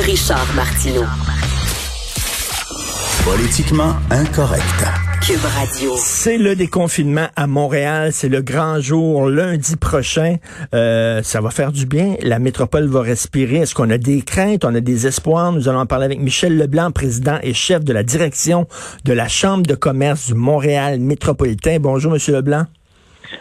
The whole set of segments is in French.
Richard Martineau. Politiquement incorrect. Cube Radio. C'est le déconfinement à Montréal. C'est le grand jour lundi prochain. Euh, ça va faire du bien. La métropole va respirer. Est-ce qu'on a des craintes? On a des espoirs? Nous allons en parler avec Michel Leblanc, président et chef de la direction de la Chambre de commerce du Montréal métropolitain. Bonjour, Monsieur Leblanc.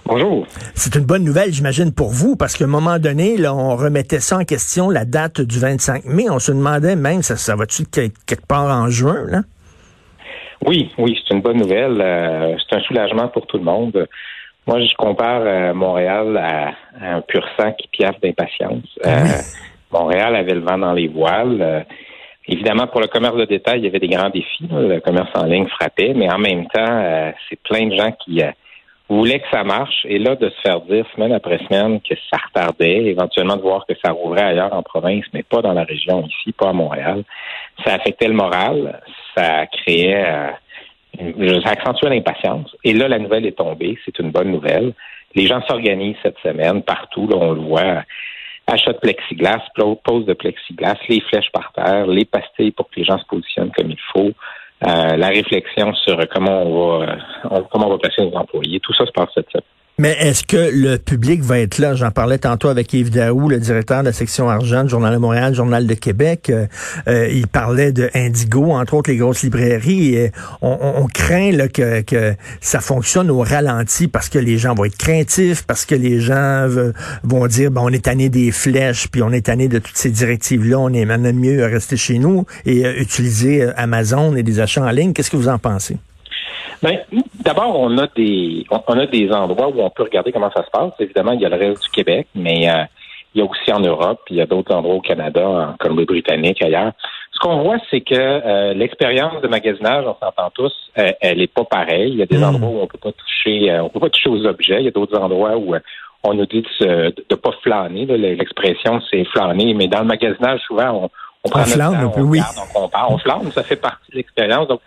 Bonjour. C'est une bonne nouvelle, j'imagine, pour vous, parce qu'à un moment donné, là, on remettait ça en question, la date du 25 mai. On se demandait même, ça, ça va-tu quelque part en juin, là? Oui, oui, c'est une bonne nouvelle. Euh, c'est un soulagement pour tout le monde. Moi, je compare euh, Montréal à, un pur sang qui piaffe d'impatience. Euh, Montréal avait le vent dans les voiles. évidemment, pour le commerce de détail, il y avait des grands défis. Le commerce en ligne frappait, mais en même temps, c'est plein de gens qui voulaient que ça marche. Et là, de se faire dire semaine après semaine que ça retardait, éventuellement de voir que ça rouvrait ailleurs en province, mais pas dans la région ici, pas à Montréal, ça affectait le moral, ça créait, euh, ça accentuait l'impatience. Et là, la nouvelle est tombée, c'est une bonne nouvelle. Les gens s'organisent cette semaine partout, là, on le voit. Achat de plexiglas, pose de plexiglas, les flèches par terre, les pastilles pour que les gens se positionnent comme il faut. Euh, la réflexion sur comment on va euh, comment on va placer nos employés. Tout ça se passe cette semaine. Mais est-ce que le public va être là? J'en parlais tantôt avec Yves Daou, le directeur de la section argent Journal de Montréal, Journal de Québec. Euh, euh, il parlait de Indigo, entre autres les grosses librairies. Et on, craint que, ça fonctionne au ralenti parce que les gens vont être craintifs, parce que les gens vont dire, bon, on est tanné des flèches, puis on est tanné de toutes ces directives-là, on est maintenant mieux rester chez nous et utiliser Amazon et des achats en ligne. Qu'est-ce que vous en pensez? Ben, d'abord, on a des on a des endroits où on peut regarder comment ça se passe. Évidemment, il y a le reste du Québec, mais euh, il y a aussi en Europe, puis il y a d'autres endroits au Canada, en Colombie-Britannique, ailleurs. Ce qu'on voit, c'est que euh, l'expérience de magasinage, on s'entend tous, euh, elle est pas pareille. Il y a des hmm. endroits où on peut pas toucher, on peut pas toucher aux objets. Il y a d'autres endroits où on nous dit de ne pas flâner. L'expression, c'est flâner, mais dans le magasinage, souvent, on, on prend on flâne, on oui. on compare, on flâne, ça fait partie de l'expérience. Donc,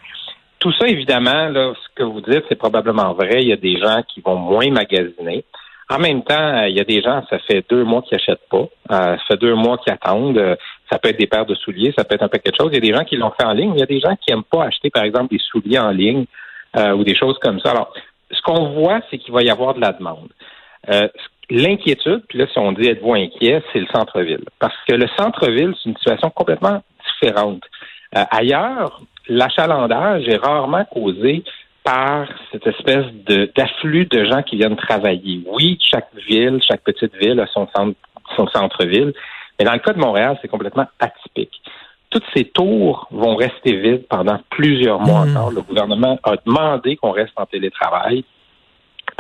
tout ça, évidemment, là, ce que vous dites, c'est probablement vrai. Il y a des gens qui vont moins magasiner. En même temps, il y a des gens, ça fait deux mois qui n'achètent pas. Euh, ça fait deux mois qui attendent. Ça peut être des paires de souliers, ça peut être un paquet de choses. Il y a des gens qui l'ont fait en ligne. Il y a des gens qui n'aiment pas acheter, par exemple, des souliers en ligne euh, ou des choses comme ça. Alors, ce qu'on voit, c'est qu'il va y avoir de la demande. Euh, l'inquiétude, puis là, si on dit êtes-vous inquiet, c'est le centre-ville. Parce que le centre-ville, c'est une situation complètement différente. ailleurs, l'achalandage est rarement causé par cette espèce d'afflux de, gens qui viennent travailler. Oui, chaque ville, chaque petite ville a son centre, son centre-ville, mais dans le cas de Montréal, c'est complètement atypique. Toutes ces tours vont rester vides pendant plusieurs mois hmm. encore. Le gouvernement a demandé qu'on reste en télétravail.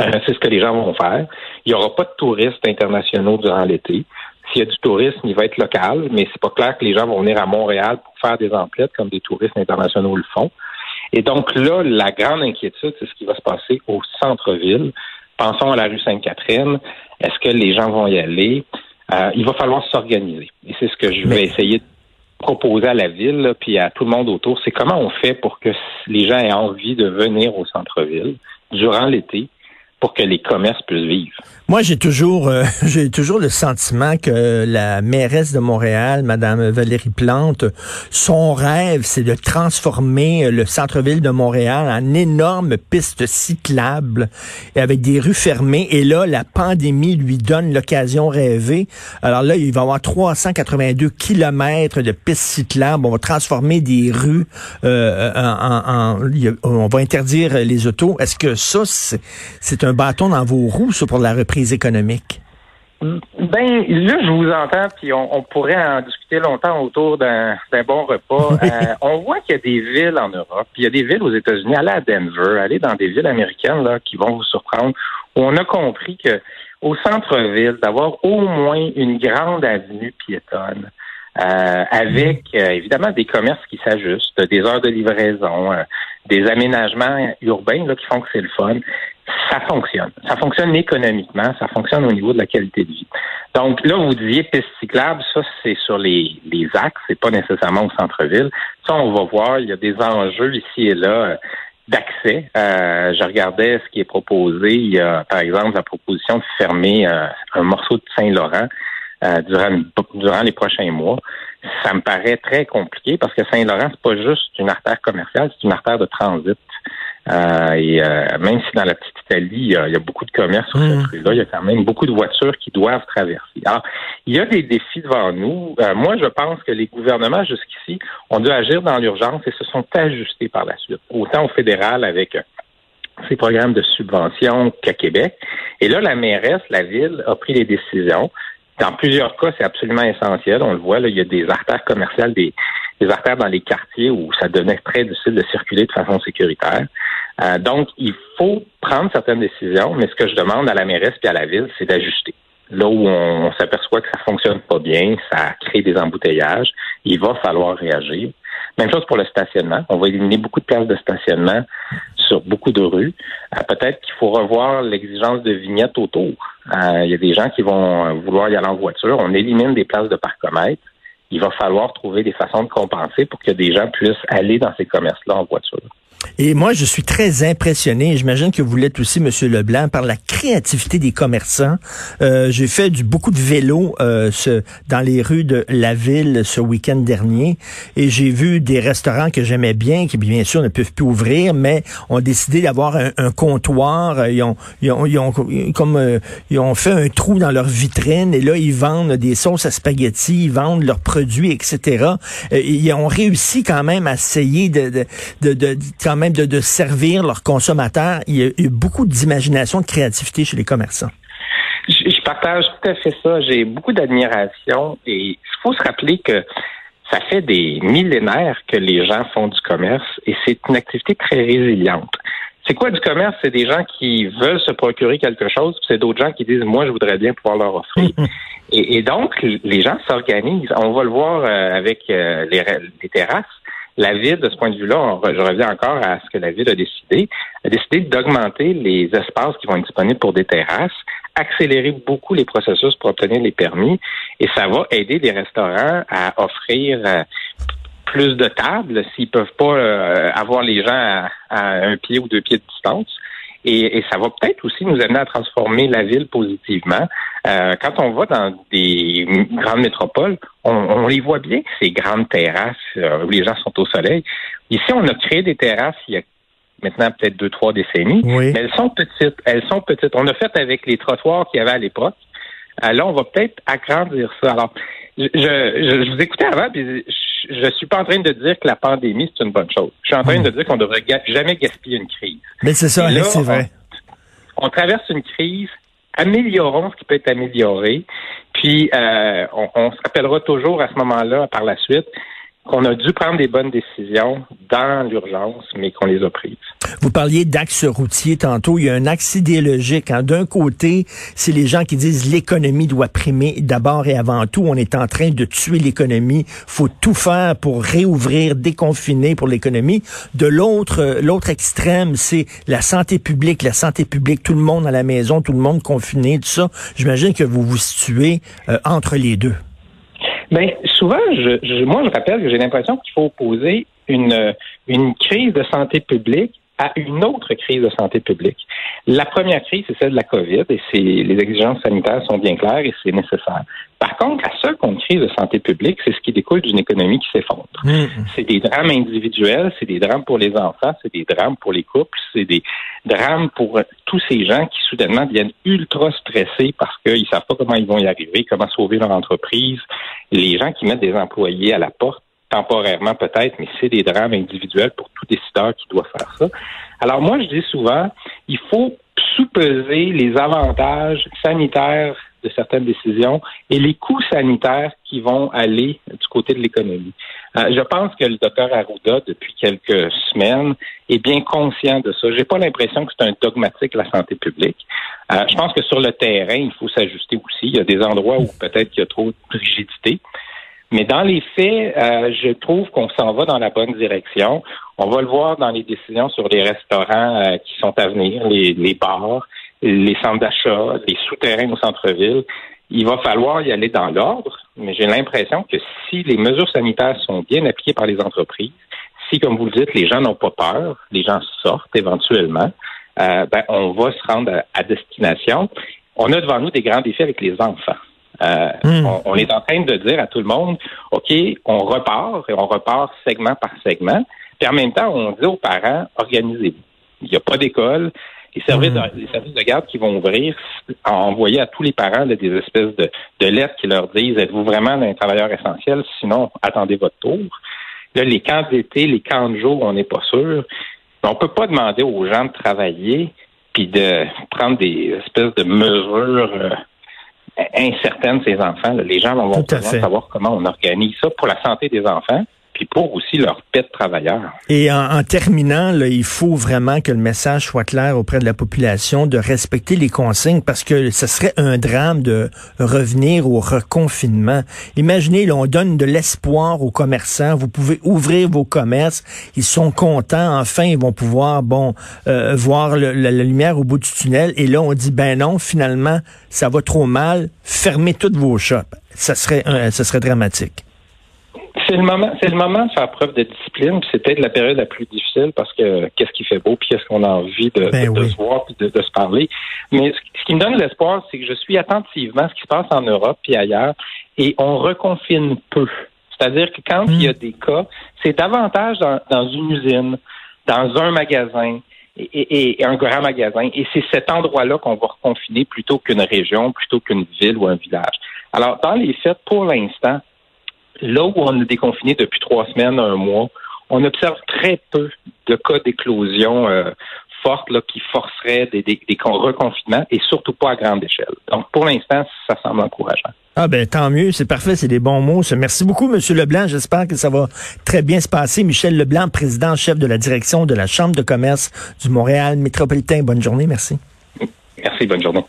Euh, c'est ce que les gens vont faire. Il n'y aura pas de touristes internationaux durant l'été. S'il y a du tourisme, il va être local, mais c'est pas clair que les gens vont venir à Montréal pour faire des emplettes comme des touristes internationaux le font. Et donc là, la grande inquiétude, c'est ce qui va se passer au centre-ville. Pensons à la rue Sainte-Catherine. Est-ce que les gens vont y aller? Euh, il va falloir s'organiser. Et c'est ce que je vais essayer de proposer à la ville, puis à tout le monde autour. C'est comment on fait pour que les gens aient envie de venir au centre-ville durant l'été pour que les commerces puissent vivre. Moi, j'ai toujours, euh, j'ai toujours le sentiment que la mairesse de Montréal, Madame Valérie Plante, son rêve, c'est de transformer le centre-ville de Montréal en énorme piste cyclable et avec des rues fermées. Et là, la pandémie lui donne l'occasion rêvée. Alors là, il va y avoir 382 kilomètres de pistes cyclables. On va transformer des rues euh, en, en, on va interdire les autos. Est-ce que ça, c'est un un bâton dans vos roues, ça, pour la reprise économique? Ben, là, je vous entends, puis on, pourrait en discuter longtemps autour d'un bon repas. Euh, on voit qu'il y a des villes en Europe, puis il y a des villes aux États-Unis. Allez à Denver, allez dans des villes américaines là, qui vont vous surprendre, où on a compris que au centre-ville, d'avoir au moins une grande avenue piétonne, euh, avec euh, évidemment des commerces qui s'ajustent, des heures de livraison, des aménagements urbains là, qui font que c'est le fun ça fonctionne. Ça fonctionne économiquement, ça fonctionne au niveau de la qualité de vie. Donc là, vous disiez piste cyclable, ça c'est sur les, les axes, c'est pas nécessairement au centre-ville. Ça, on va voir, il y a des enjeux ici et là euh, d'accès. Euh, je regardais ce qui est proposé. Il y a, par exemple, la proposition de fermer euh, un morceau de Saint-Laurent euh, durant, durant les prochains mois, ça me paraît très compliqué parce que Saint-Laurent, c'est pas juste une artère commerciale, c'est une artère de transit. Euh, et euh, même si dans la petite Italie, il y a, beaucoup de commerce sur cette mmh. rue-là, il y a quand même beaucoup de voitures qui doivent traverser. Alors, il y a des défis devant nous. Euh, moi, je pense que les gouvernements jusqu'ici ont dû agir dans l'urgence et se sont ajustés par la suite. Autant au fédéral avec ces programmes de subvention qu'à Québec. Et là, la mairesse, la ville, a pris les décisions. Dans plusieurs cas, c'est absolument essentiel. On le voit, là, il y a des artères commerciales, des, artères dans les quartiers où ça devenait très difficile de circuler de façon sécuritaire. Euh, donc, il faut prendre certaines décisions, mais ce que je demande à la mairesse et à la ville, c'est d'ajuster. Là où on, s'aperçoit que ça fonctionne pas bien, ça crée des embouteillages, il va falloir réagir. Même chose pour le stationnement. On va éliminer beaucoup de places de stationnement sur beaucoup de rues. Euh, peut-être qu'il faut revoir l'exigence de vignettes autour. Euh, il y a des gens qui vont vouloir y aller en voiture. On élimine des places de parcomètre il va falloir trouver des façons de compenser pour que des gens puissent aller dans ces commerces-là en voiture. Et moi, je suis très impressionné, j'imagine que vous l'êtes aussi, Monsieur Leblanc, par la créativité des commerçants. Euh, J'ai fait du, beaucoup de vélo euh, ce, dans les rues de la ville ce week-end dernier et j'ai vu des restaurants que j'aimais bien, qui bien sûr ne peuvent plus ouvrir, mais ont décidé d'avoir un, un, comptoir. Ils ont, ils ont, ils ont comme, euh, ils ont fait un trou dans leur vitrine et là, ils vendent des sauces à spaghetti, ils vendent leurs produits, etc. Euh, ils ont réussi quand même à essayer de, de, de, de quand même de, servir leurs consommateurs. Il y a, eu beaucoup d'imagination, de créativité chez les commerçants. Je, partage tout à fait ça. J'ai beaucoup d'admiration et il faut se rappeler que ça fait des millénaires que les gens font du commerce et c'est une activité très résiliente. C'est quoi du commerce? C'est des gens qui veulent se procurer quelque chose, puis c'est d'autres gens qui disent moi je voudrais bien pouvoir leur offrir. et, donc les gens s'organisent. On va le voir euh, avec euh, les terrasses la ville, de ce point de vue-là, je reviens encore à ce que la ville a décidé, a décidé d'augmenter les espaces qui vont être disponibles pour des terrasses, accélérer beaucoup les processus pour obtenir les permis, et ça va aider les restaurants à offrir euh, plus de tables s'ils peuvent pas euh, avoir les gens à, un pied ou deux pieds de distance. Et, ça va peut-être aussi nous amener à transformer la ville positivement. Euh, quand on va dans des grandes métropoles, on, les voit bien, ces grandes terrasses euh, où les gens sont au soleil. Ici, on a créé des terrasses il y a maintenant peut-être deux, trois décennies, mais elles sont petites. Elles sont petites. On a fait avec les trottoirs qu'il y avait à l'époque. Euh, là, on va peut-être agrandir ça. Alors, je, je, vous écoutais avant, puis je, ne suis pas en train de dire que la pandémie, c'est une bonne chose. Je suis en train hmm. de dire qu'on devrait jamais gaspiller une crise. Mais c'est ça, c'est vrai. On, traverse une crise, améliorons ce qui peut être amélioré, puis euh, on, on se rappellera toujours à ce moment-là, par la suite, qu'on a dû prendre des bonnes décisions dans l'urgence, mais qu'on les a prises. Vous parliez d'axe routier tantôt. Il y a un axe idéologique. Hein. D'un côté, c'est les gens qui disent l'économie doit primer d'abord et avant tout. On est en train de tuer l'économie. faut tout faire pour réouvrir, déconfiner pour l'économie. De l'autre, l'autre extrême, c'est la santé publique. La santé publique, tout le monde à la maison, tout le monde confiné, tout ça. J'imagine que vous vous situez euh, entre les deux. Bien, souvent, je, moi, je rappelle que j'ai l'impression qu'il faut opposer une, une crise de santé publique à une autre crise de santé publique. La première crise, c'est celle de la COVID et les exigences sanitaires sont bien claires et c'est nécessaire. Par contre, la seconde crise de santé publique, c'est ce qui découle d'une économie qui s'effondre. Mmh. C'est des drames individuels, c'est des drames pour les enfants, c'est des drames pour les couples, c'est des drames pour tous ces gens qui soudainement deviennent ultra stressés parce qu'ils savent pas comment ils vont y arriver, comment sauver leur entreprise, les gens qui mettent des employés à la porte temporairement peut-être, mais c'est des drames individuels pour tout décideur qui doit faire ça. Alors moi, je dis souvent, il faut sous-peser les avantages sanitaires de certaines décisions et les coûts sanitaires qui vont aller du côté de l'économie. Euh, je pense que le docteur Arruda, depuis quelques semaines, est bien conscient de ça. J'ai pas l'impression que c'est un dogmatique la santé publique. Euh, je pense que sur le terrain, il faut s'ajuster aussi. Il y a des endroits où peut-être qu'il y a trop de rigidité. Mais dans les faits, euh, je trouve qu'on s'en va dans la bonne direction. On va le voir dans les décisions sur les restaurants qui sont à venir, les bars, les centres d'achat, les souterrains au centre-ville. Il va falloir y aller dans l'ordre, mais j'ai l'impression que si les mesures sanitaires sont bien appliquées par les entreprises, si, comme vous le dites, les gens n'ont pas peur, les gens sortent éventuellement, euh, ben, on va se rendre à destination. On a devant nous des grands défis avec les enfants. Euh, Hmm. on, on est en train de dire à tout le monde, OK, on repart et on repart segment par segment. Puis en même temps, on dit aux parents, organisez-vous. Il n'y a pas d'école. Les services, de, les services de garde qui vont ouvrir, envoyer à tous les parents là, des espèces de, de lettres qui leur disent êtes-vous vraiment un travailleur essentiel? Sinon, attendez votre tour. Là, les camps d'été, les camps de jour, on n'est pas sûr. Mais on peut pas demander aux gens de travailler puis de prendre des espèces de mesures euh, incertaines ces enfants. là. Les gens vont de savoir comment on organise ça pour la santé des enfants pour aussi leur paix travailleurs. Et en, en terminant, là, il faut vraiment que le message soit clair auprès de la population de respecter les consignes parce que ce serait un drame de revenir au reconfinement. Imaginez, là, on donne de l'espoir aux commerçants. Vous pouvez ouvrir vos commerces. Ils sont contents. Enfin, ils vont pouvoir, bon, euh, voir la, la lumière au bout du tunnel. Et là, on dit, ben non, finalement, ça va trop mal. Fermez toutes vos shops. Ça serait, un- ça serait dramatique. C'est le moment, c'est le moment de faire preuve de discipline. puis C'est peut-être la période la plus difficile parce que qu'est-ce qui fait beau, puis qu'est-ce qu'on a envie de, Ben de- de oui. se voir, puis de, de se parler. Mais ce, ce qui me donne l'espoir, c'est que je suis attentivement ce qui se passe en Europe puis ailleurs, et on reconfine peu. C'est-à-dire que quand il y a des cas, c'est davantage dans, dans une usine, dans un magasin. Et, et- et un grand magasin. Et c'est cet endroit-là qu'on va reconfiner plutôt qu'une région, plutôt qu'une ville ou un village. Alors, dans les faits, pour l'instant, là où on a déconfiné depuis trois semaines, un mois, on observe très peu de cas d'éclosion euh, forte là, qui forceraient des, des, des con- reconfinements et surtout pas à grande échelle. Donc, pour l'instant, ça semble encourageant. Ah ben tant mieux, c'est parfait, c'est des bons mots. Merci beaucoup, Monsieur Leblanc. J'espère que ça va très bien se passer. Michel Leblanc, président chef de la direction de la Chambre de commerce du Montréal métropolitain. Bonne journée, merci. Merci, bonne journée.